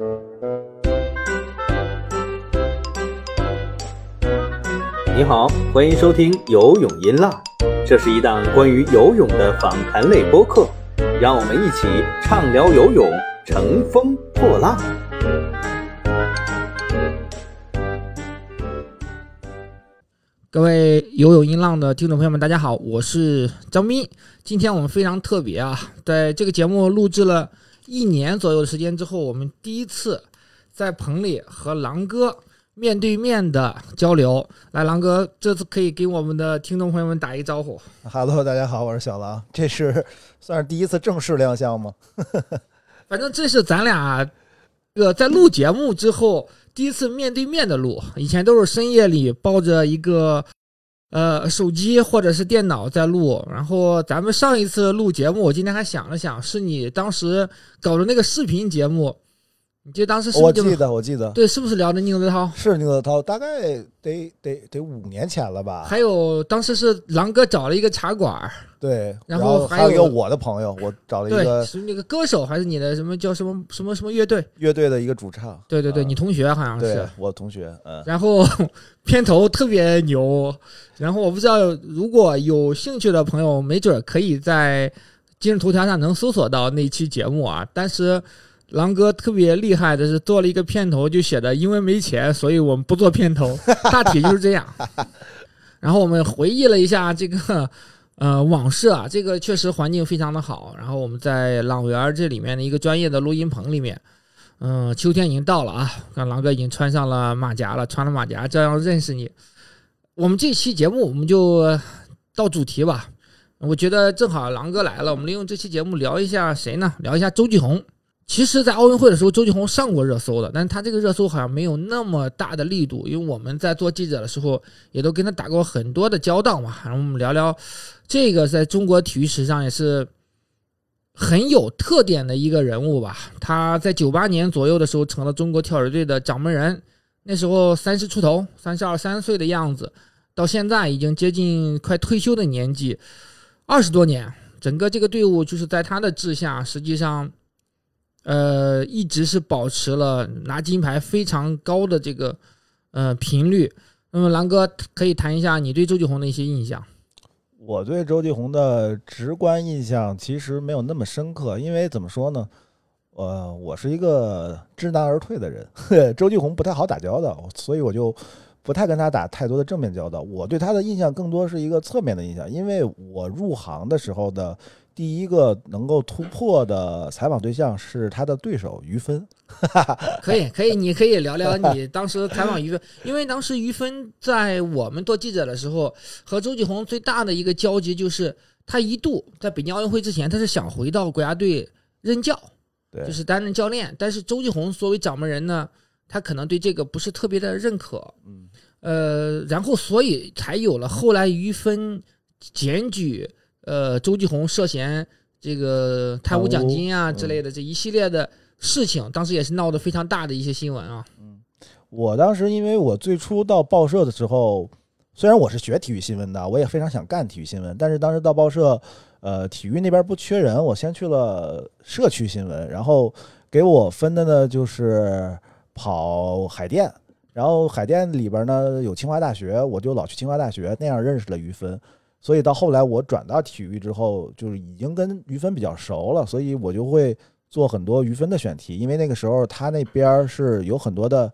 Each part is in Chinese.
你好，欢迎收听游泳音浪，这是一档关于游泳的访谈类播客，让我们一起畅聊游泳，乘风破浪。各位游泳音浪的听众朋友们，大家好，我是张斌。今天我们非常特别啊，在这个节目录制了一年左右的时间之后，我们第一次在棚里和狼哥面对面的交流。来，狼哥，这次可以给我们的听众朋友们打一招呼。Hello，大家好，我是小狼，这是算是第一次正式亮相吗？反正这是咱俩这个在录节目之后第一次面对面的录，以前都是深夜里抱着一个呃手机或者是电脑在录。然后咱们上一次录节目，我今天还想了想，是你当时搞的那个视频节目，你记得当时是不是就我记得，我记得对，是不是聊的宁泽涛？是宁泽涛，大概得得得五年前了吧？还有当时是狼哥找了一个茶馆儿，对，然然后还有有一个我的朋友，我找了一对，个是那个歌手还是你的什么叫什么什么什么乐队？乐队的一个主唱，对对对，啊你同学好像对是。我同学，嗯，然后片头特别牛，然后我不知道如果有兴趣的朋友，没准儿可以在今日头条上能搜索到那期节目啊。但是狼哥特别厉害的是做了一个片头，就写的因为没钱，所以我们不做片头，大体就是这样。然后我们回忆了一下这个呃往事啊，这个确实环境非常的好。然后我们在朗园这里面的一个专业的录音棚里面。嗯，秋天已经到了啊！看狼哥已经穿上了马甲了，穿了马甲，这样认识你。我们这期节目我们就到主题吧。我觉得正好狼哥来了，我们利用这期节目聊一下谁呢？聊一下周继红。其实，在奥运会的时候，周继红上过热搜的，但是他这个热搜好像没有那么大的力度，因为我们在做记者的时候，也都跟他打过很多的交道嘛。然后我们聊聊这个在中国体育史上也是很有特点的一个人物吧。他在九八年左右的时候成了中国跳水队的掌门人，那时候三十出头，三十二三岁的样子，到现在已经接近快退休的年纪，二十多年，整个这个队伍就是在他的治下，实际上，呃，一直是保持了拿金牌非常高的这个呃频率。那么，狼哥可以谈一下你对周继红的一些印象。我对周继红的直观印象其实没有那么深刻，因为怎么说呢？呃，我是一个知难而退的人，周继红不太好打交道，所以我就不太跟他打太多的正面交道。我对他的印象更多是一个侧面的印象，因为我入行的时候的第一个能够突破的采访对象是他的对手于芬。可以，可以，你可以聊聊你当时采访于芬，因为当时于芬在我们做记者的时候，和周继红最大的一个交集就是，他一度在北京奥运会之前，他是想回到国家队任教，对，就是担任教练，但是周继红作为掌门人呢，他可能对这个不是特别的认可，嗯，呃，然后所以才有了后来于芬检举呃周继红涉嫌这个贪污奖金啊之类的这一系列的事情，当时也是闹得非常大的一些新闻啊。嗯我当时因为我最初到报社的时候，虽然我是学体育新闻的，我也非常想干体育新闻，但是当时到报社，呃，体育那边不缺人，我先去了社区新闻，然后给我分的呢就是跑海淀，然后海淀里边呢有清华大学，我就老去清华大学，那样认识了于芬。所以到后来我转到体育之后，就是已经跟于芬比较熟了，所以我就会做很多于芬的选题，因为那个时候他那边是有很多的。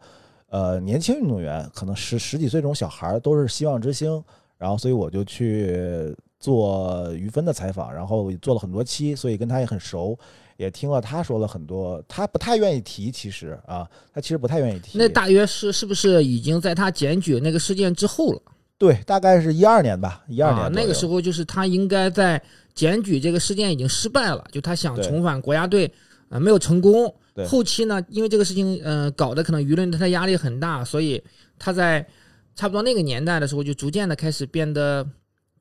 呃，年轻运动员可能十十几岁这种小孩都是希望之星，然后所以我就去做于芬的采访，然后做了很多期，所以跟他也很熟，也听了他说了很多，他不太愿意提，其实啊，他其实不太愿意提。那大约是是不是已经在他检举那个事件之后了？对，大概是一二年吧，一二年、啊，那个时候就是他应该在检举这个事件已经失败了，就他想重返国家队，呃，没有成功。对后期呢，因为这个事情，呃，搞得可能舆论对他压力很大，所以他在差不多那个年代的时候，就逐渐的开始变得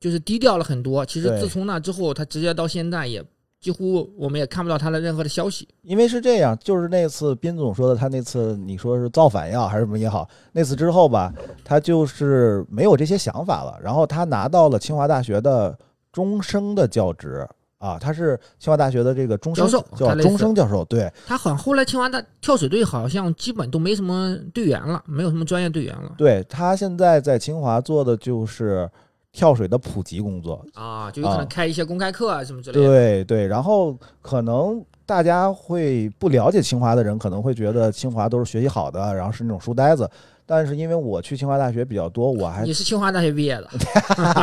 就是低调了很多。其实自从那之后，他直接到现在也几乎我们也看不到他的任何的消息。因为是这样，就是那次斌总说的，他那次你说是造反也好还是什么也好，那次之后吧，他就是没有这些想法了。然后他拿到了清华大学的终生的教职啊，他是清华大学的这个终生教授叫终生教授，对他好像后来清华大跳水队好像基本都没什么队员了，没有什么专业队员了对，他现在在清华做的就是跳水的普及工作，啊，就有可啊能开一些公开课啊什么之类的。对对，然后可能大家会不了解清华的人，可能会觉得清华都是学习好的，然后是那种书呆子。但是因为我去清华大学比较多，我还你是清华大学毕业的，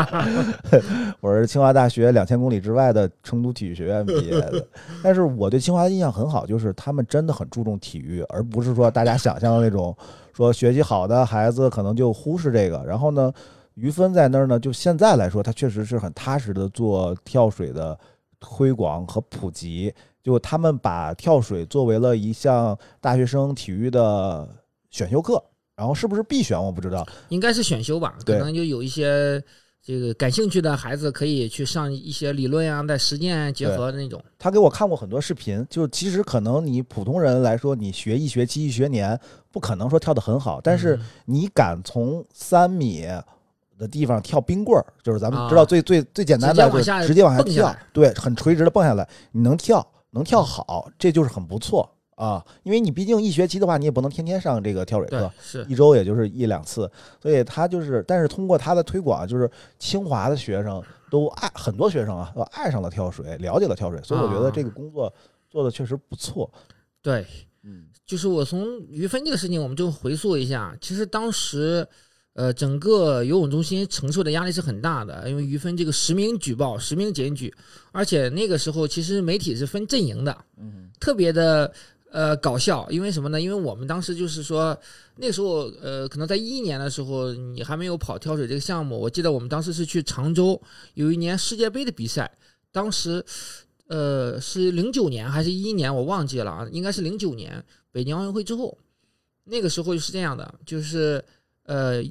我是清华大学两千公里之外的成都体育学院毕业的。但是我对清华的印象很好，就是他们真的很注重体育，而不是说大家想象的那种说学习好的孩子可能就忽视这个。然后呢，于芬在那儿呢，就现在来说，他确实是很踏实的做跳水的推广和普及。就他们把跳水作为了一项大学生体育的选修课，然后是不是必选我不知道。应该是选修吧，可能就有一些这个感兴趣的孩子可以去上一些理论啊，在实践结合的那种。他给我看过很多视频，就其实可能你普通人来说，你学一学期一学年，不可能说跳得很好，但是嗯你敢从三米的地方跳冰棍儿，就是咱们啊知道最、最最简单的，就是直接往下跳下，对，很垂直的蹦下来，你能跳，能跳好，这就是很不错啊。因为你毕竟一学期的话，你也不能天天上这个跳水课，，是一周也就是一两次，所以他就是，但是通过他的推广，就是清华的学生都爱很多学生啊，都爱上了跳水，了解了跳水，所以我觉得啊这个工作做的确实不错。对，嗯就是我从于芬这个事情，我们就回溯一下，其实当时。呃，整个游泳中心承受的压力是很大的，因为于芬这个实名举报、实名检举，而且那个时候其实媒体是分阵营的，嗯特别的呃搞笑，因为什么呢？因为我们当时就是说，那时候呃，可能在一一年的时候，你还没有跑跳水这个项目。我记得我们当时是去常州有一年世界杯的比赛，当时呃是零九年还是一一年，我忘记了啊，应该是零九年北京奥运会之后，那个时候就是这样的，就是呃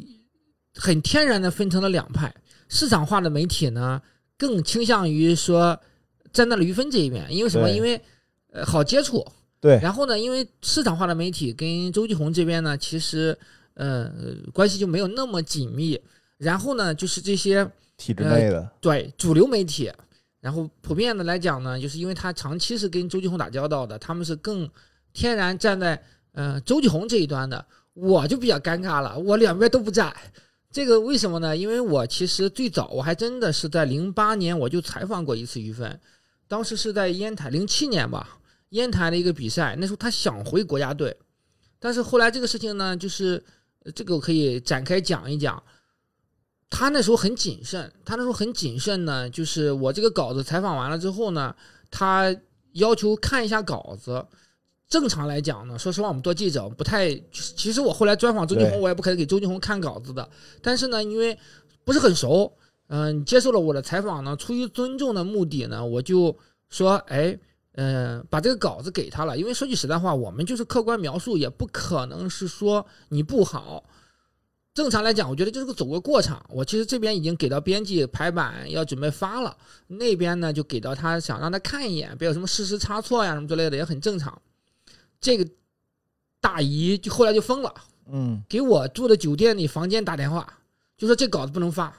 很天然的分成了两派，市场化的媒体呢更倾向于说站在了于芬这一边，因为什么？因为呃好接触，对，然后呢，因为市场化的媒体跟周继红这边呢，其实呃关系就没有那么紧密。然后呢，就是这些体制内的，对主流媒体，然后普遍的来讲呢，就是因为他长期是跟周继红打交道的，他们是更天然站在呃周继红这一端的。我就比较尴尬了，我两边都不在。这个为什么呢？因为我其实最早我还真的是在零八年我就采访过一次于芬，当时是在烟台，零七年吧，烟台的一个比赛，那时候他想回国家队，但是后来这个事情呢，就是这个可以展开讲一讲。他那时候很谨慎，他那时候很谨慎呢，就是我这个稿子采访完了之后呢，他要求看一下稿子。正常来讲呢，说实话，我们做记者不太，其实我后来专访周继红，我也不可能给周继红看稿子的。但是呢，因为不是很熟，嗯、你接受了我的采访呢，出于尊重的目的呢，我就说，哎，嗯、把这个稿子给他了。因为说句实在话，我们就是客观描述，也不可能是说你不好。正常来讲，我觉得就是个走个过场。我其实这边已经给到编辑排版，要准备发了，那边呢就给到他，想让他看一眼，别有什么事实差错呀什么之类的，也很正常。这个大姨就后来就疯了，嗯，给我住的酒店里房间打电话，就说这稿子不能发，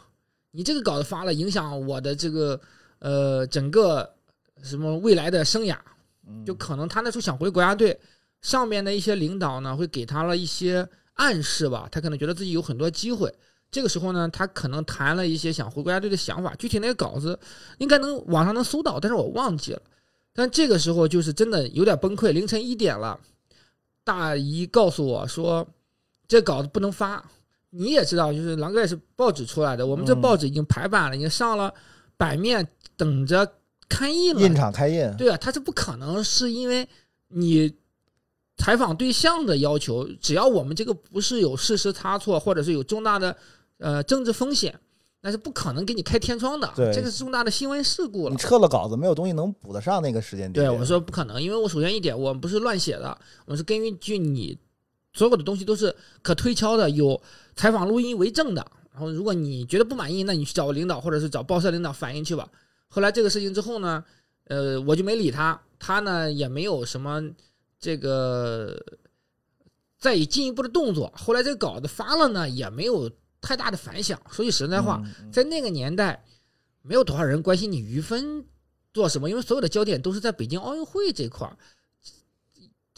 你这个稿子发了影响我的这个呃整个什么未来的生涯，嗯就可能他那时候想回国家队，上面的一些领导呢会给他了一些暗示吧，他可能觉得自己有很多机会。这个时候呢，他可能谈了一些想回国家队的想法，具体那个稿子应该能网上能搜到，但是我忘记了。但这个时候就是真的有点崩溃，凌晨一点了，大姨告诉我说，这稿子不能发。你也知道，就是狼哥也是报纸出来的，我们这嗯报纸已经排版了，已经上了版面，等着刊印了。印厂开印，对啊，他是不可能是因为你采访对象的要求，只要我们这个不是有事实差错，或者是有重大的呃政治风险，那是不可能给你开天窗的。对这个是重大的新闻事故了你。撤了稿子，没有东西能补得上那个时间点。对，我说不可能，因为我首先一点，我们不是乱写的，我是根据你所有的东西都是可推敲的，有采访录音为证的。然后如果你觉得不满意，那你去找领导或者是找报社领导反映去吧。后来这个事情之后呢，呃，我就没理他，他呢也没有什么这个再以进一步的动作。后来这个稿子发了呢，也没有太大的反响。说句实在话，在那个年代，没有多少人关心你于芬做什么，因为所有的焦点都是在北京奥运会这块儿，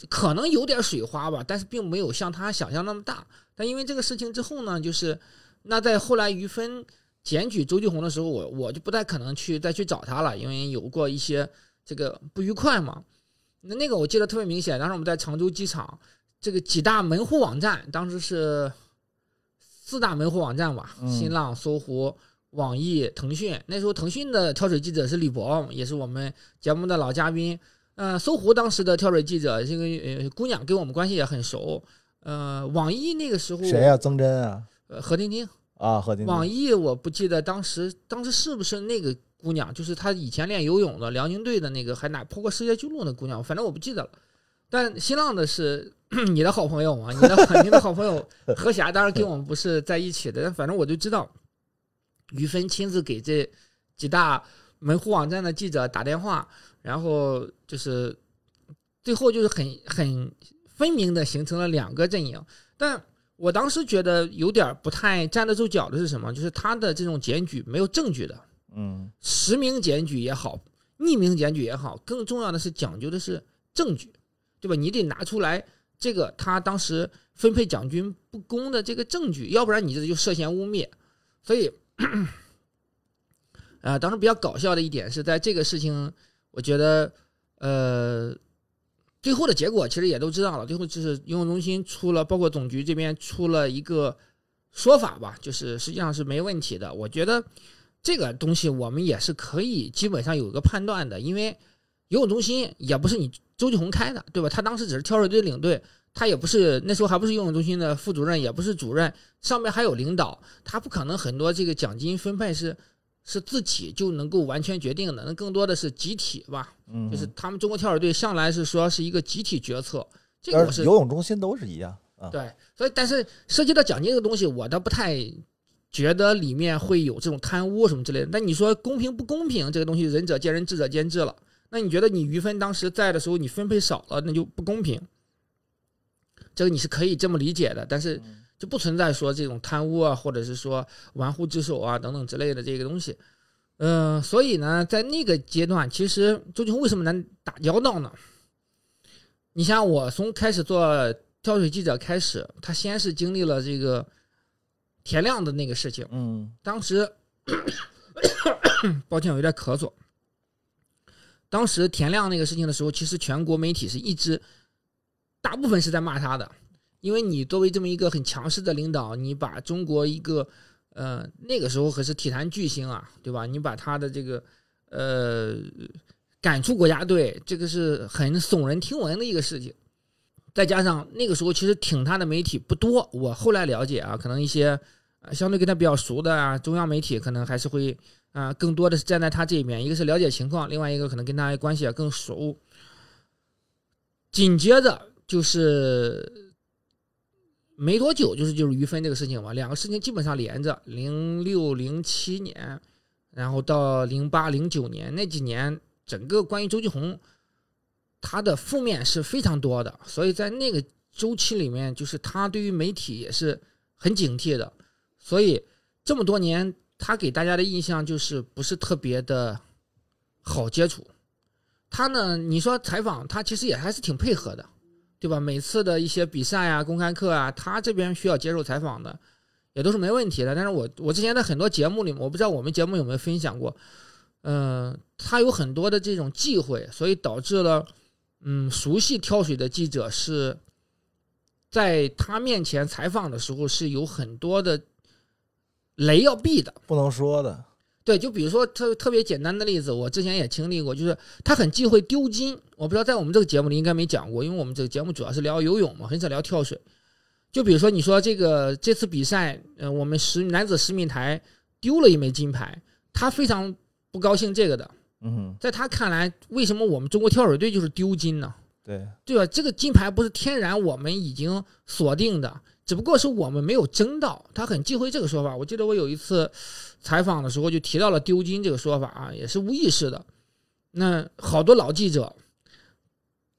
可能有点水花吧，但是并没有像他想象那么大。但因为这个事情之后呢，就是那在后来于芬检举周继红的时候，我我就不太可能去再去找他了，因为有过一些这个不愉快嘛。那那个我记得特别明显，当时我们在常州机场，这个几大门户网站，当时是四大门户网站吧，嗯新浪、搜狐、网易、腾讯。那时候腾讯的跳水记者是李博，也是我们节目的老嘉宾。呃，搜狐当时的跳水记者这个呃姑娘跟我们关系也很熟。呃，网易那个时候谁呀、曾真啊？呃，何婷婷。啊，何婷。网易我不记得当时当时是不是那个姑娘，就是她以前练游泳的辽宁队的那个，还拿破过世界纪录的姑娘，反正我不记得了。但新浪的是 你的好朋友嘛，你的你的好朋友何霞，当然跟我们不是在一起的，但反正我就知道，于芬亲自给这几大门户网站的记者打电话，然后就是最后就是很很分明的形成了两个阵营，但。我当时觉得有点不太站得住脚的是什么？就是他的这种检举没有证据的，嗯实名检举也好，匿名检举也好，更重要的是讲究的是证据，对吧？你得拿出来这个他当时分配奖金不公的这个证据，要不然你这就涉嫌污蔑。所以，啊，当时比较搞笑的一点是在这个事情，我觉得，呃。最后的结果其实也都知道了，最后就是游泳中心出了，包括总局这边出了一个说法吧，就是实际上是没问题的。我觉得这个东西我们也是可以基本上有个判断的，因为游泳中心也不是你周继红开的，对吧？他当时只是跳水队领队，他也不是那时候还不是游泳中心的副主任，也不是主任，上面还有领导，他不可能很多这个奖金分配是是自己就能够完全决定的，那更多的是集体吧。嗯，就是他们中国跳水队向来是说是一个集体决策，这个我是游泳中心都是一样啊。对，所以但是涉及到奖金这个东西，我倒不太觉得里面会有这种贪污什么之类的。但你说公平不公平这个东西，仁者见仁，智者见智了。那你觉得你于芬当时在的时候，你分配少了，那就不公平。这个你是可以这么理解的，但是就不存在说这种贪污啊，或者是说玩忽职守啊等等之类的这个东西。嗯、所以呢，在那个阶段，其实周俊红为什么难打交道呢？你像我从开始做跳水记者开始，他先是经历了这个田亮的那个事情，嗯当时 抱歉，我有点咳嗽。当时田亮那个事情的时候，其实全国媒体是一直大部分是在骂他的，因为你作为这么一个很强势的领导，你把中国一个呃那个时候可是体坛巨星啊，对吧？你把他的这个呃赶出国家队，这个是很耸人听闻的一个事情。再加上那个时候其实挺他的媒体不多，我后来了解啊，可能一些相对跟他比较熟的啊中央媒体可能还是会啊、更多的是站在他这边，一个是了解情况，另外一个可能跟他关系也更熟。紧接着就是没多久，就是就是于芬这个事情嘛，两个事情基本上连着，零六零七年，然后到零八零九年那几年，整个关于周继红他的负面是非常多的，所以在那个周期里面，就是他对于媒体也是很警惕的，所以这么多年，他给大家的印象就是不是特别的好接触。他呢，你说采访他其实也还是挺配合的，对吧？每次的一些比赛啊、公开课啊，他这边需要接受采访的，也都是没问题的。但是我我之前在很多节目里，我不知道我们节目有没有分享过，嗯、他有很多的这种忌讳，所以导致了，嗯，熟悉跳水的记者是在他面前采访的时候是有很多的雷要避的。不能说的。对，就比如说特特别简单的例子，我之前也经历过，就是他很忌讳丢金。我不知道在我们这个节目里应该没讲过，因为我们这个节目主要是聊游泳嘛，很少聊跳水。就比如说你说这个这次比赛，呃，我们十男子十米台丢了一枚金牌，他非常不高兴这个的。嗯哼，在他看来，为什么我们中国跳水队就是丢金呢？对，对吧？这个金牌不是天然我们已经锁定的，只不过是我们没有争到。他很忌讳这个说法。我记得我有一次采访的时候就提到了丢金这个说法啊，也是无意识的。那好多老记者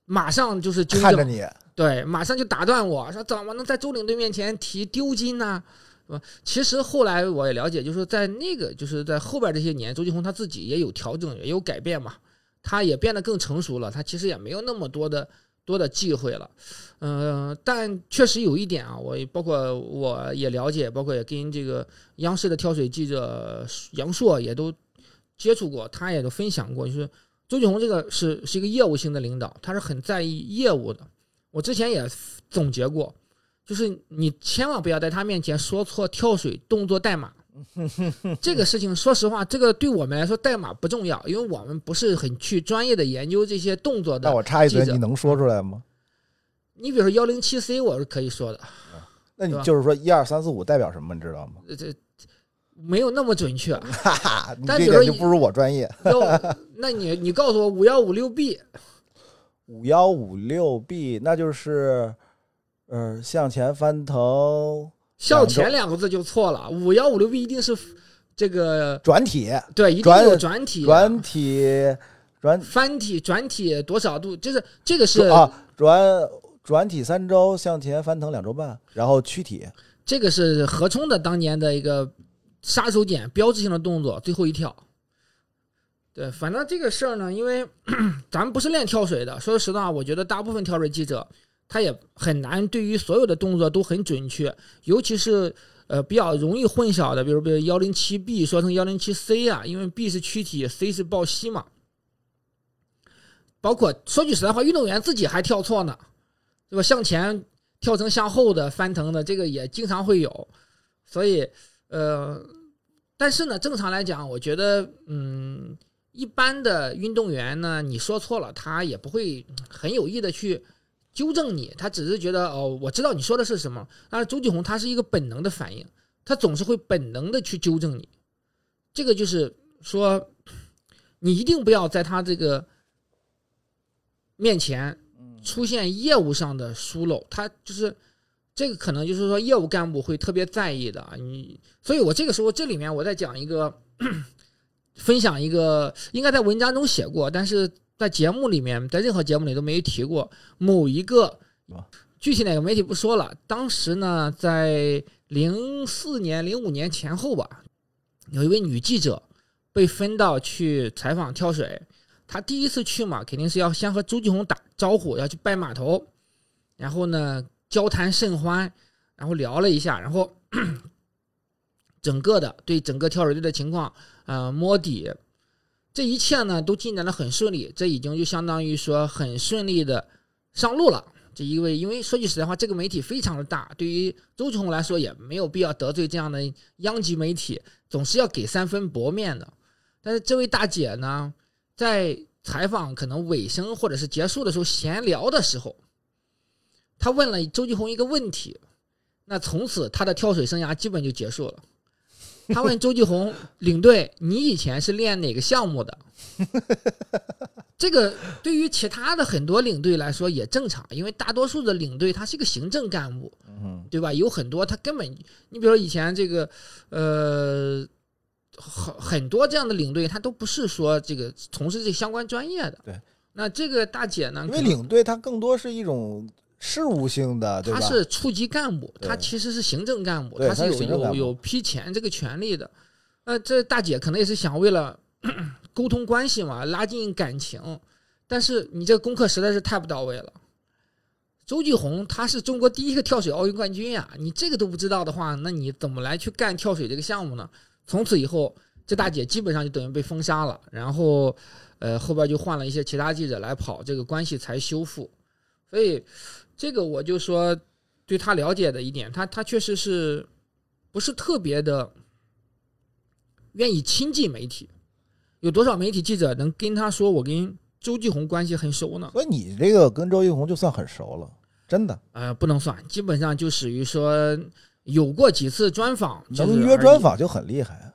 马上就是纠正，看着你，对，马上就打断我说：“怎么能在周领队面前提丢金呢？”是吧？其实后来我也了解，就是说在那个就是在后边这些年，周继红他自己也有调整，也有改变嘛。他也变得更成熟了，他其实也没有那么多的多的忌讳了。嗯、但确实有一点啊，我包括我也了解，包括也跟这个央视的跳水记者杨硕也都接触过，他也都分享过，就是周俊红这个是是一个业务性的领导，他是很在意业务的。我之前也总结过，就是你千万不要在他面前说错跳水动作代码。这个事情，说实话，这个对我们来说代码不重要，因为我们不是很去专业的研究这些动作的。那我插一嘴，你能说出来吗？你比如说幺零七 C，我是可以说的，那你就是说一二三四五代表什么，你知道吗？呃这没有那么准确。哈哈，你这点就不如我专业。要，那你你告诉我五幺五六 B，五幺五六 B，那就是，呃，向前翻腾向前两个字就错了，五幺五六 B 一定是这个转体，对，一定转有转体、转体，转翻体、转体多少度，就是这个是啊，转转体三周，向前翻腾两周半，然后躯体。这个是何冲的当年的一个杀手锏、标志性的动作，最后一跳。对，反正这个事儿呢，因为 咱们不是练跳水的，说实话，我觉得大部分跳水记者他也很难对于所有的动作都很准确，尤其是呃比较容易混淆的，比如比如幺零七 B 说成幺零七 C 啊，因为 B 是躯体，C 是抱膝嘛。包括说句实在话，运动员自己还跳错呢，对吧？向前跳成向后的翻腾的，这个也经常会有，所以呃，但是呢，正常来讲，我觉得嗯，一般的运动员呢，你说错了，他也不会很有意的去纠正你，他只是觉得哦，我知道你说的是什么。但是周继红他是一个本能的反应，他总是会本能的去纠正你，这个就是说，你一定不要在他这个面前出现业务上的疏漏，他就是这个可能就是说业务干部会特别在意的。你，所以我这个时候这里面我在讲一个 分享一个，应该在文章中写过，但是在节目里面，在任何节目里都没提过某一个啊具体哪个媒体不说了。当时呢，在零四年、零五年前后吧，有一位女记者被分到去采访跳水。她第一次去嘛，肯定是要先和周继红打招呼，要去拜码头，然后呢交谈甚欢，然后聊了一下，然后 整个的对整个跳水队的情况呃摸底，这一切呢都进展的很顺利，这已经就相当于说很顺利的上路了。这一位，因为说句实在话，这个媒体非常的大，对于周继红来说也没有必要得罪这样的央级媒体，总是要给三分薄面的。但是这位大姐呢，在采访可能尾声或者是结束的时候闲聊的时候，她问了周继红一个问题，那从此他的跳水生涯基本就结束了。他问周继红领队：“你以前是练哪个项目的？” 这个对于其他的很多领队来说也正常，因为大多数的领队他是一个行政干部，嗯对吧？有很多他根本，你比如说以前这个，呃，很很多这样的领队，他都不是说这个从事这相关专业的。对，那这个大姐呢，因为领队他更多是一种事务性的，对吧？他是处级干部，他其实是行政干部，他是有有有批钱这个权利的。呃，这大姐可能也是想为了 沟通关系嘛，拉近感情，但是你这个功课实在是太不到位了。周继红他是中国第一个跳水奥运冠军呀，你这个都不知道的话，那你怎么来去干跳水这个项目呢？从此以后，这大姐基本上就等于被封杀了，然后，呃，后边就换了一些其他记者来跑，这个关系才修复。所以，这个我就说对他了解的一点，他他确实是不是特别的愿意亲近媒体。有多少媒体记者能跟他说我跟周继红关系很熟呢？所以你这个跟周继红就算很熟了，真的呃，不能算，基本上就属于说有过几次专访，能约。专访就很厉害。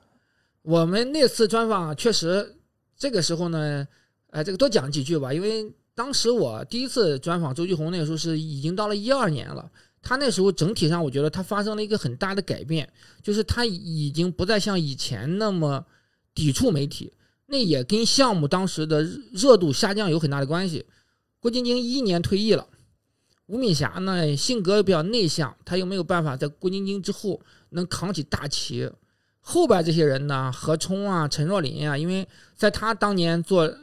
我们那次专访确实，这个时候呢，呃，这个多讲几句吧，因为当时我第一次专访周继红，那个时候是已经到了一二年了。他那时候整体上，我觉得他发生了一个很大的改变，就是他已经不再像以前那么抵触媒体，那也跟项目当时的热度下降有很大的关系。郭晶晶一年退役了，吴敏霞呢性格又比较内向，她又没有办法在郭晶晶之后能扛起大旗。后边这些人呢，何冲啊、陈若琳啊，因为在他当年做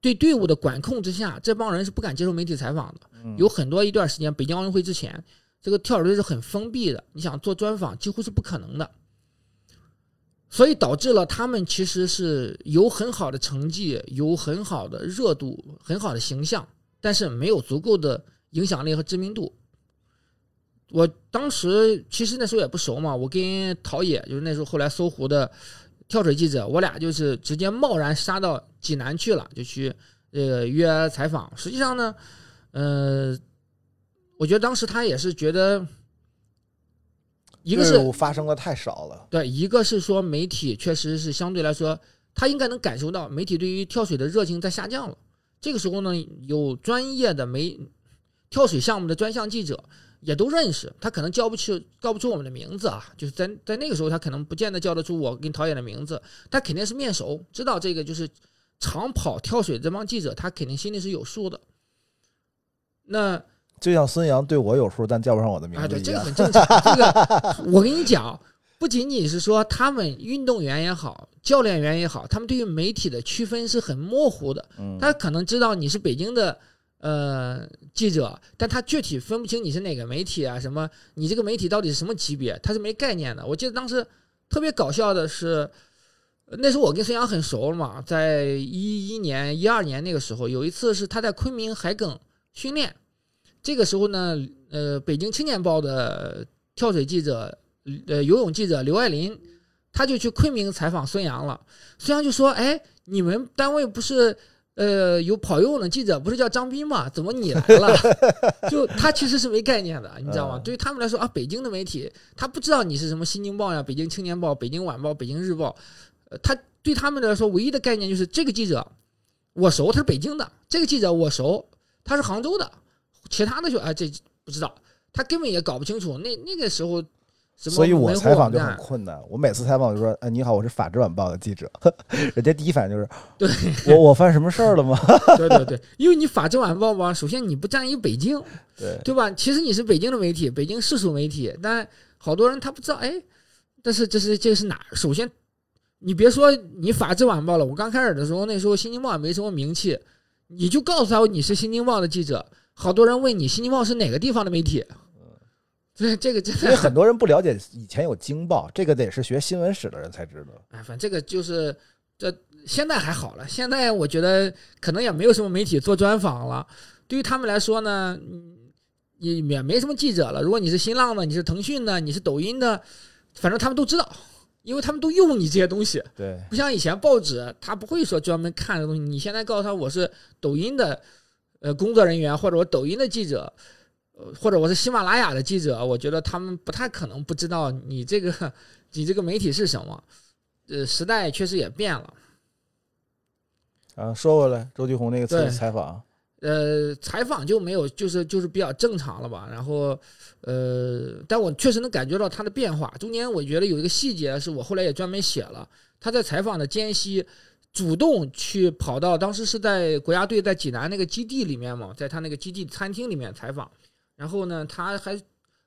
对队伍的管控之下，这帮人是不敢接受媒体采访的。嗯有很多一段时间，北京奥运会之前，这个跳水队是很封闭的，你想做专访几乎是不可能的。所以导致了他们其实是有很好的成绩，有很好的热度，很好的形象，但是没有足够的影响力和知名度。我当时其实那时候也不熟嘛，我跟陶冶就是那时候后来搜狐的跳水记者，我俩就是直接贸然杀到济南去了，就去呃约采访。实际上呢，呃，我觉得当时他也是觉得，一个是发生的太少了，对，一个是说媒体确实是相对来说，他应该能感受到媒体对于跳水的热情在下降了。这个时候呢，有专业的媒跳水项目的专项记者也都认识，他可能叫不出叫不出我们的名字啊，就是在在那个时候，他可能不见得叫得出我跟陶冶的名字，他肯定是面熟，知道这个就是长跑跳水这帮记者，他肯定心里是有数的。那就像孙杨对我有数，但叫不上我的名啊，对，字一样。这个很正常。这个我跟你讲，不仅仅是说他们运动员也好，教练员也好，他们对于媒体的区分是很模糊的。嗯，他可能知道你是北京的呃记者，但他具体分不清你是哪个媒体啊，什么你这个媒体到底是什么级别，他是没概念的。我记得当时特别搞笑的是。那时候我跟孙杨很熟了嘛，在一一年、一二年那个时候，有一次是他在昆明海埂训练，这个时候呢，呃，北京青年报的跳水记者，呃，游泳记者刘爱林，他就去昆明采访孙杨了。孙杨就说：“哎，你们单位不是呃有跑游泳的记者，不是叫张斌吗？怎么你来了？” 就他其实是没概念的，你知道吗？嗯对于他们来说啊，北京的媒体他不知道你是什么《新京报》呀、《北京青年报》、《北京晚报》、《北京日报》，呃，他对他们来说唯一的概念就是这个记者我熟，他是北京的；这个记者我熟，他是杭州的。其他的就啊，这不知道，他根本也搞不清楚。那那个时候，所以我采访就很困难。我每次采访就说：“哎，你好，我是《法制晚报》的记者。”人家第一反应就是：“对我我犯什么事儿了吗对对对，因为你《法制晚报》吧，首先你不占于北京，？”对，对吧？其实你是北京的媒体，北京市属媒体，但好多人他不知道，哎，但是这是这是哪？首先，你别说你《法制晚报》了，我刚开始的时候，那时候《新京报》也没什么名气，你就告诉他你是《新京报》的记者，好多人问你《新京报》是哪个地方的媒体，对 这个真的因为很多人不了解以前有《京报》，这个得是学新闻史的人才知道。哎，反正这个就是这现在还好了，现在我觉得可能也没有什么媒体做专访了。对于他们来说呢，嗯也也没什么记者了。如果你是新浪的，你是腾讯的，你是抖音的，反正他们都知道，因为他们都用你这些东西。对，不像以前报纸，他不会说专门看的东西。你现在告诉他我是抖音的呃工作人员，或者我抖音的记者，呃或者我是喜马拉雅的记者，我觉得他们不太可能不知道你这个你这个媒体是什么。呃，时代确实也变了。啊，说回来，周继红那个次采访，呃，采访就没有，就是就是比较正常了吧。然后，呃，但我确实能感觉到他的变化。中间我觉得有一个细节是我后来也专门写了，他在采访的间隙，主动去跑到当时是在国家队在济南那个基地里面嘛，在他那个基地餐厅里面采访。然后呢，他还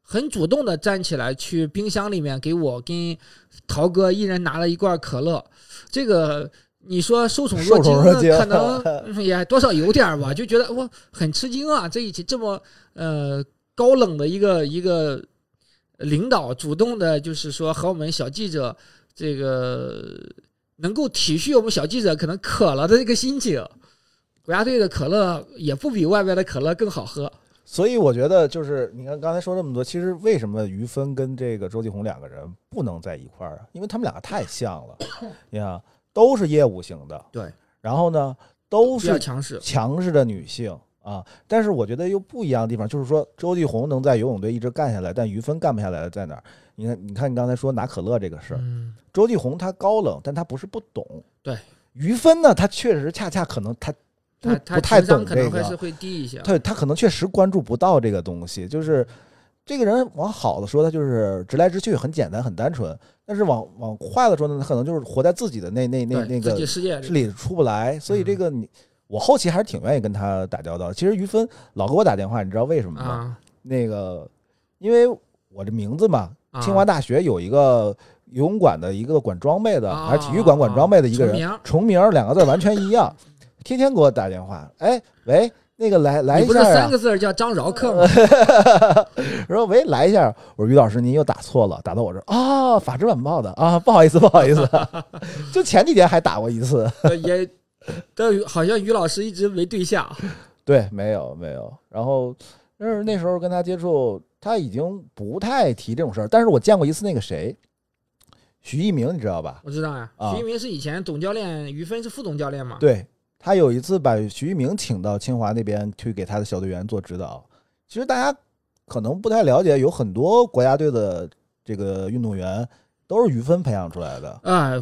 很主动的站起来去冰箱里面给我跟陶哥一人拿了一罐可乐。这个你说受宠若惊可能嗯 也多少有点儿吧，就觉得我很吃惊啊，这一起这么呃高冷的一个一个领导，主动的就是说和我们小记者这个能够体恤我们小记者可能渴了的这个心情。国家队的可乐也不比外边的可乐更好喝。所以我觉得就是你看刚才说这么多，其实为什么于芬跟这个周继红两个人不能在一块儿啊？因为他们两个太像了，你看都是业务型的，对，然后呢都是强势。强势的女性啊，但是我觉得又不一样的地方，就是说周继红能在游泳队一直干下来，但于芬干不下来的在哪儿？你看，你看你刚才说拿可乐这个事儿，嗯，周继红他高冷，但他不是不懂。对，于芬呢，他确实恰恰可能他不他他不太懂这个可能是，会低一些。他他可能确实关注不到这个东西，就是这个人往好的说，他就是直来直去，很简单，很单纯；但是往往坏的说呢，他可能就是活在自己的那那那那个世界里出不来。所以这个你，我后期还是挺愿意跟他打交道。其实于芬老给我打电话，你知道为什么吗？啊，那个，因为我这名字嘛，啊清华大学有一个游泳馆的一个管装备的，啊还是体育馆管装备的一个人，重名重名儿两个字完全一样。天天给我打电话，哎，喂，那个来来你不是一下啊，三个字叫张饶克吗？说喂，来一下，我说于老师您又打错了，打到我这儿啊，法制晚报的啊，不好意思，不好意思，就前几天还打过一次，呃也，但好像于老师一直没对象。对，没有没有，然后但是那时候跟他接触，他已经不太提这种事儿，但是我见过一次那个谁，徐一鸣，你知道吧？我知道呀，啊徐一鸣是以前总教练，于芬是副总教练嘛？对他有一次把徐一鸣请到清华那边去给他的小队员做指导。其实大家可能不太了解，有很多国家队的这个运动员都是于芬培养出来的。啊、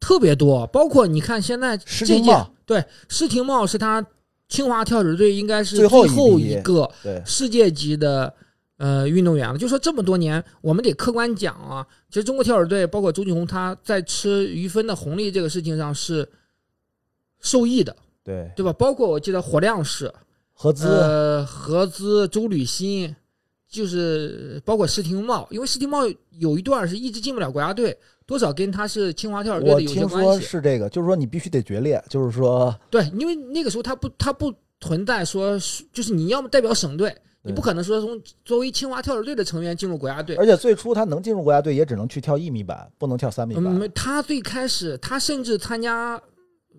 特别多，包括你看现在这届施廷懋，对施廷懋是他清华跳水队应该是最后一后一个，世界级的呃运动员了。就说这么多年，我们得客观讲啊，其实中国跳水队包括周继红他在吃于芬的红利这个事情上是受益的，对，对吧？包括我记得火亮是合资，呃合资、周吕欣，就是包括施廷懋，因为施廷懋有一段是一直进不了国家队，多少跟他是清华跳水队的有些听说关系。是这个，就是说你必须得决裂，就是说，对，因为那个时候他不他不存在说是就是你要么代表省队，你不可能说从作为清华跳水队的成员进入国家队。而且最初他能进入国家队，也只能去跳一米板，不能跳三米板。嗯，他最开始他甚至参加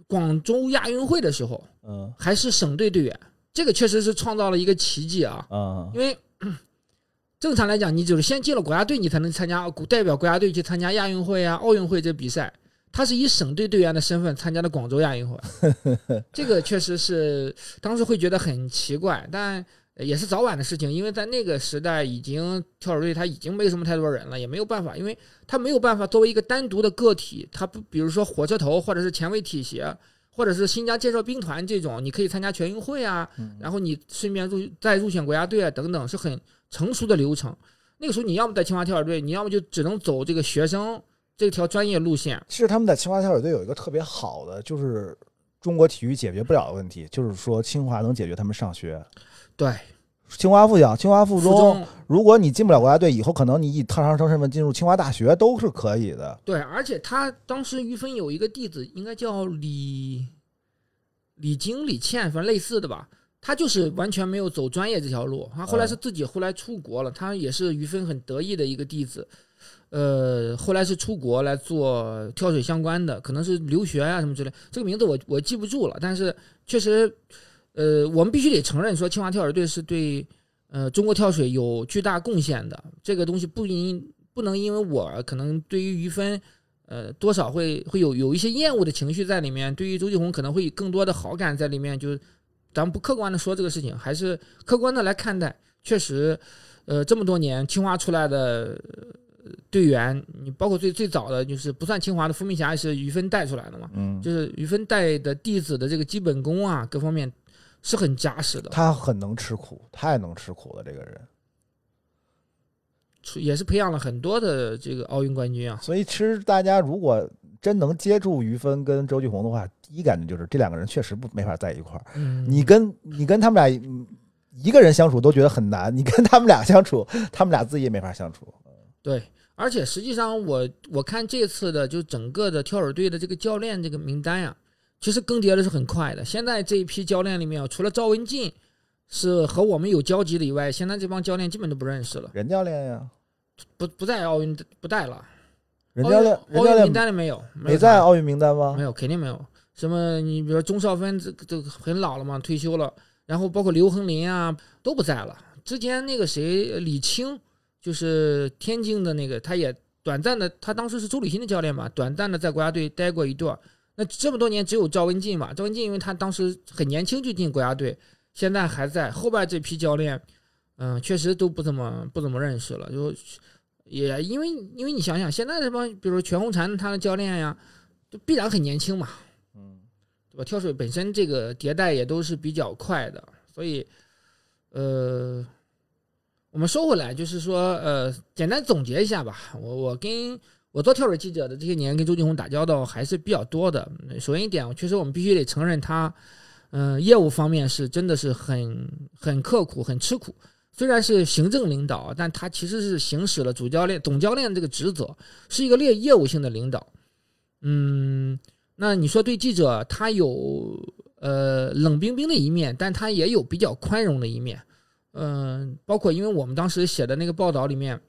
广州亚运会的时候嗯还是省队队员，这个确实是创造了一个奇迹啊！嗯因为正常来讲，你就是先进了国家队，你才能参加代表国家队去参加亚运会啊、奥运会这比赛。他是以省队队员的身份参加的广州亚运会，这个确实是当时会觉得很奇怪，但也是早晚的事情，因为在那个时代已经跳水队他已经没什么太多人了，也没有办法，因为他没有办法作为一个单独的个体，他不比如说火车头或者是前卫体协。或者是新疆建设兵团这种，你可以参加全运会啊，然后你顺便入再入选国家队啊等等，是很成熟的流程。那个时候你要么在清华跳水队，你要么就只能走这个学生这条专业路线。其实他们在清华跳水队有一个特别好的，就是中国体育解决不了的问题，就是说清华能解决他们上学。对，清华附小、清华附附中，如果你进不了国家队，以后可能你以特长生身份进入清华大学都是可以的。对，而且他当时于芬有一个弟子，应该叫李李晶、李倩，反正类似的吧。他就是完全没有走专业这条路，他后来是自己后来出国了，他也是于芬很得意的一个弟子。呃，后来是出国来做跳水相关的，可能是留学啊什么之类。这个名字我我记不住了，但是确实，呃，我们必须得承认说清华跳水队是对呃中国跳水有巨大贡献的。这个东西不因不能因为我可能对于于芬。呃，多少会会有有一些厌恶的情绪在里面，对于周继红可能会有更多的好感在里面。就是咱们不客观的说这个事情，还是客观的来看待。确实，呃，这么多年清华出来的呃队员，你包括最最早的就是不算清华的伏明霞，也是于芬带出来的嘛。嗯，就是于芬带的弟子的这个基本功啊，各方面是很扎实的，他很能吃苦，太能吃苦了，这个人。也是培养了很多的这个奥运冠军啊。所以其实大家如果真能接触于芬跟周继红的话，第一感觉就是这两个人确实不没法在一块儿。嗯，你跟你跟他们俩嗯一个人相处都觉得很难，你跟他们俩相处，他们俩自己也没法相处。对，而且实际上我我看这次的就整个的跳水队的这个教练这个名单呀、其实更迭的是很快的。现在这一批教练里面啊，除了赵文静是和我们有交集的以外，现在这帮教练基本都不认识了，任教练呀，不不在奥运不带了。任教练，奥运名单里没有，没在奥运名单吗没？有，肯定没有。什么？你比如说钟少芬，这这很老了嘛，退休了。然后包括刘恒林啊，都不在了。之前那个谁，李青，就是天津的那个，他也短暂的，他当时是周礼新的教练嘛，短暂的在国家队待过一段。那这么多年，只有赵文静嘛。赵文静因为他当时很年轻就进国家队，现在还在。后边这批教练，嗯、确实都不怎么不怎么认识了。就也因为因为你想想，现在这帮比如说全红婵他的教练呀，就必然很年轻嘛。嗯，对吧？跳水本身这个迭代也都是比较快的，所以，呃，我们说回来，就是说，呃，简单总结一下吧。我我跟我做跳水记者的这些年，跟周继红打交道还是比较多的。首先一点，确实我们必须得承认他，嗯、业务方面是真的是很很刻苦、很吃苦。虽然是行政领导，但他其实是行使了主教练、总教练这个职责，是一个列业务性的领导。嗯，那你说对记者他有呃冷冰冰的一面，但他也有比较宽容的一面。嗯、包括因为我们当时写的那个报道里面，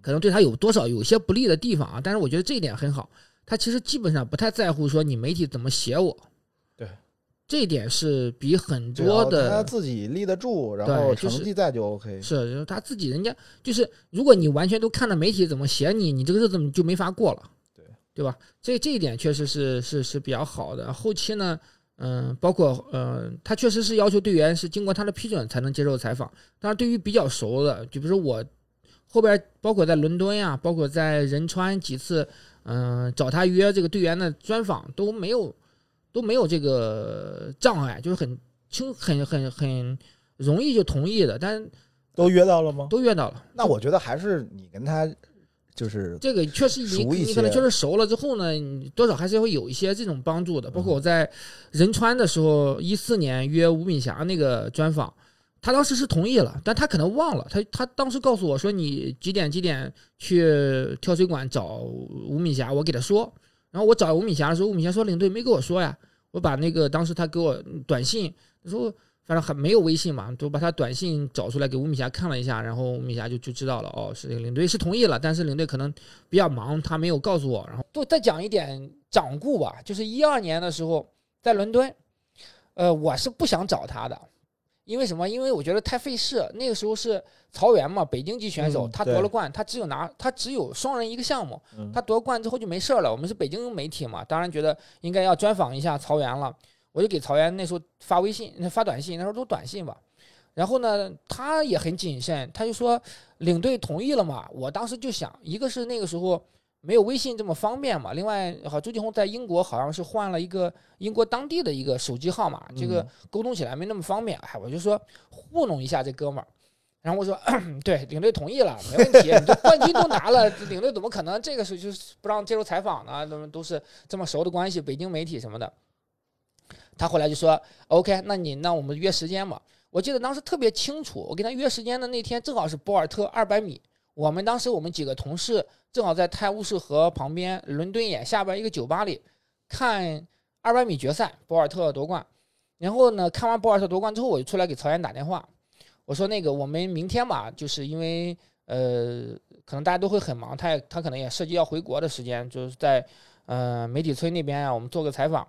可能对他有多少有些不利的地方啊，但是我觉得这一点很好，他其实基本上不太在乎说你媒体怎么写我。对，这一点是比很多的他自己立得住，然后成绩在就 OK。是就是他自己人家就是，如果你完全都看了媒体怎么写你，你这个日子就没法过了，对对吧？这这一点确实是是是比较好的。后期呢，嗯、包括呃，他确实是要求队员是经过他的批准才能接受采访。当然，对于比较熟的，就比如说我后边包括在伦敦呀，包括在仁川几次，嗯、找他约这个队员的专访都没有都没有这个障碍，就是很轻很很很容易就同意的，但都约到了吗？都约到了。那我觉得还是你跟他就是这个确实你熟你可能些确实熟了之后呢，你多少还是会有一些这种帮助的。嗯包括我在仁川的时候，一四年约吴敏霞那个专访，他当时是同意了，但他可能忘了，他他当时告诉我说你几点几点去跳水馆找吴敏霞，我给他说。然后我找吴敏霞的时候，吴敏霞说领队没跟我说呀，我把那个当时他给我短信，他说反正还没有微信嘛，就把他短信找出来给吴敏霞看了一下，然后吴敏霞就就知道了，哦，是领队是同意了，但是领队可能比较忙，他没有告诉我。然后就再讲一点掌故吧，就是一二年的时候在伦敦，呃，我是不想找他的，因为什么？因为我觉得太费事。那个时候是曹原嘛，北京籍选手，嗯他夺了冠，他只有拿他只有双人一个项目，嗯他夺冠之后就没事儿了。我们是北京媒体嘛，当然觉得应该要专访一下曹原了。我就给曹原那时候发微信、发短信，那时候都短信吧。然后呢，他也很谨慎，他就说领队同意了嘛。我当时就想，一个是那个时候没有微信这么方便嘛，另外好周继红在英国好像是换了一个英国当地的一个手机号码，这个嗯沟通起来没那么方便。哎，我就说糊弄一下这哥们儿。然后我说，对，领队同意了，没问题。你这冠军都拿了，领队怎么可能这个时候就是不让接受采访呢？怎么都是这么熟的关系，北京媒体什么的。他后来就说，OK，那你那我们约时间吧。我记得当时特别清楚，我跟他约时间的那天正好是博尔特二百米。我们当时我们几个同事正好在泰晤士河旁边伦敦眼下边一个酒吧里看二百米决赛，博尔特夺冠。然后呢，看完博尔特夺冠之后，我就出来给曹岩打电话，我说那个我们明天吧，就是因为呃，可能大家都会很忙，他也他可能也涉及要回国的时间，就是在呃媒体村那边啊，我们做个采访。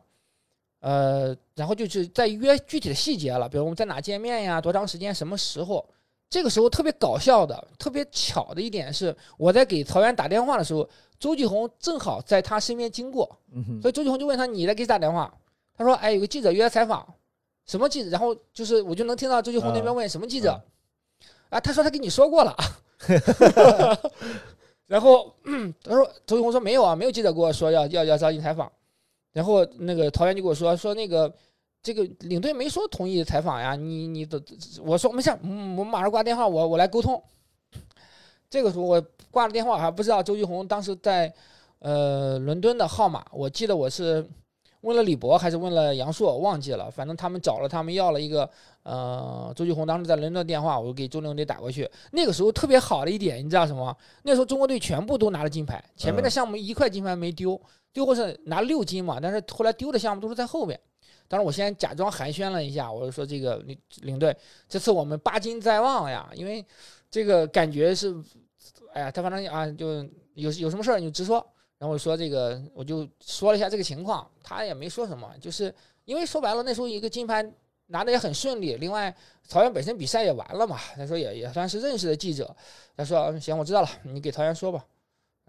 呃，然后就是在约具体的细节了，比如我们在哪见面呀，多长时间，什么时候。这个时候特别搞笑的、特别巧的一点是，我在给曹源打电话的时候，周继红正好在他身边经过，嗯所以周继红就问他：“你在给谁打电话？”他说：“哎，有个记者约采访，什么记者？”然后就是我就能听到周继红那边问什么记者，啊，他说他跟你说过了，然后、嗯他说周继红说没有啊，没有记者跟我说要要要找你采访，然后那个曹源就跟我说说那个这个领队没说同意采访呀，你你的我说没事我马上挂电话，我我来沟通。这个时候我挂了电话，还不知道周继红当时在呃伦敦的号码，我记得我是问了李博还是问了杨硕，我忘记了，反正他们找了他们要了一个呃周继红当时在伦敦的电话，我给周领队打过去。那个时候特别好的一点，你知道什么？那时候中国队全部都拿了金牌，前面的嗯项目一块金牌没丢，最后是拿六金嘛，但是后来丢的项目都是在后面。当然，我先假装寒暄了一下，我就说这个领领队，这次我们八金在望呀，因为这个感觉是，哎呀，他反正啊，就有有什么事儿你就直说。然后我说这个，我就说了一下这个情况，他也没说什么，就是因为说白了那时候一个金牌拿的也很顺利，另外曹原本身比赛也完了嘛，他说也也算是认识的记者，他说嗯行，我知道了，你给曹原说吧。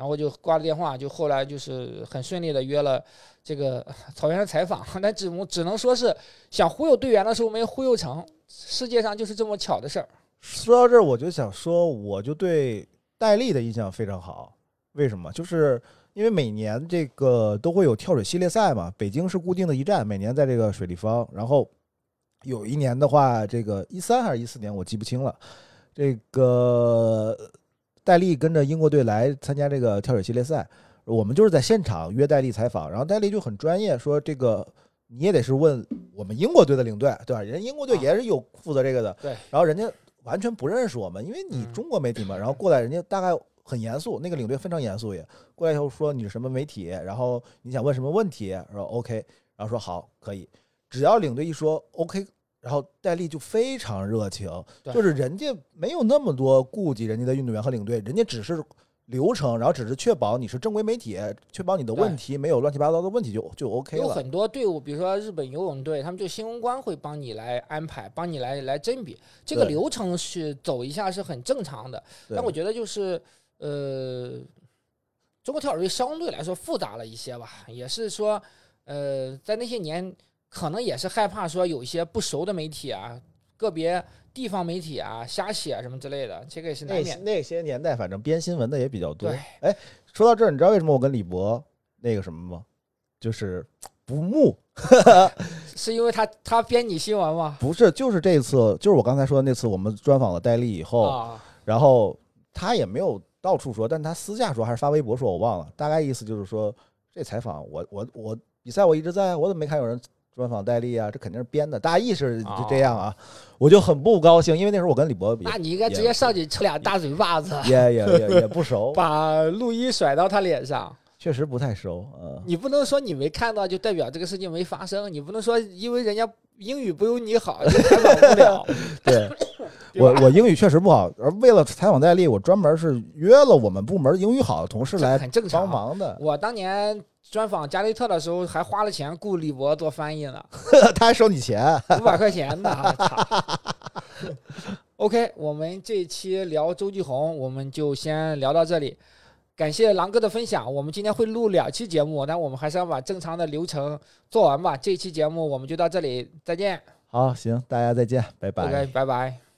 然后就挂了电话，就后来就是很顺利的约了这个 草原的采访，但只能只能说是想忽悠队员的时候没忽悠成，世界上就是这么巧的事儿。说到这儿，我就想说，我就对戴笠的印象非常好。为什么？就是因为每年这个都会有跳水系列赛嘛，北京是固定的一站，每年在这个水立方。然后有一年的话，这个一三还是一四年，我记不清了。这个戴笠跟着英国队来参加这个跳水系列赛，我们就是在现场约戴笠采访，然后戴笠就很专业，说这个你也得是问我们英国队的领队，对吧？人家英国队啊也是有负责这个的，对。然后人家完全不认识我们，因为你嗯中国媒体嘛，然后过来人家大概很严肃，那个领队非常严肃也过来以后说你是什么媒体，然后你想问什么问题，说 OK，然后说好可以。只要领队一说 OK，然后戴笠就非常热情，就是人家没有那么多顾忌，人家的运动员和领队，人家只是流程，然后只是确保你是正规媒体，确保你的问题没有乱七八糟的问题就就 OK 了。有很多队伍，比如说日本游泳队，他们就新闻官会帮你来安排，帮你来来甄别，这个流程是走一下是很正常的。对但我觉得就是呃，中国跳水队相对来说复杂了一些吧，也是说呃，在那些年可能也是害怕说有一些不熟的媒体啊，个别地方媒体啊瞎写什么之类的，这个也是难那免的。那些年代，反正编新闻的也比较多对。哎，说到这儿，你知道为什么我跟李博那个什么吗？就是不睦，是因为他他编你新闻吗？不是，就是这次，就是我刚才说的那次，我们专访了戴笠以后，啊，然后他也没有到处说，但他私下说还是发微博说，我忘了，大概意思就是说，这采访我我我比赛我一直在，我怎么没看有人专访戴笠啊？这肯定是编的，大意是就这样啊，我就很不高兴，因为那时候我跟李博比那你应该直接上去抽俩大嘴巴子，也也也 也不熟，把录音甩到他脸上。确实不太熟，嗯。你不能说你没看到就代表这个事情没发生，你不能说因为人家英语不如你好就采访不了。对对我我英语确实不好，而为了采访戴笠，我专门是约了我们部门英语好的同事来很正常帮忙的。我当年专访加内特的时候，还花了钱雇李博做翻译呢，他还收你钱，五百块钱呢。操 OK，我们这期聊周继红，我们就先聊到这里。感谢狼哥的分享，我们今天会录两期节目，但我们还是要把正常的流程做完吧。这期节目我们就到这里，再见。好，行，大家再见，拜拜。OK，拜拜。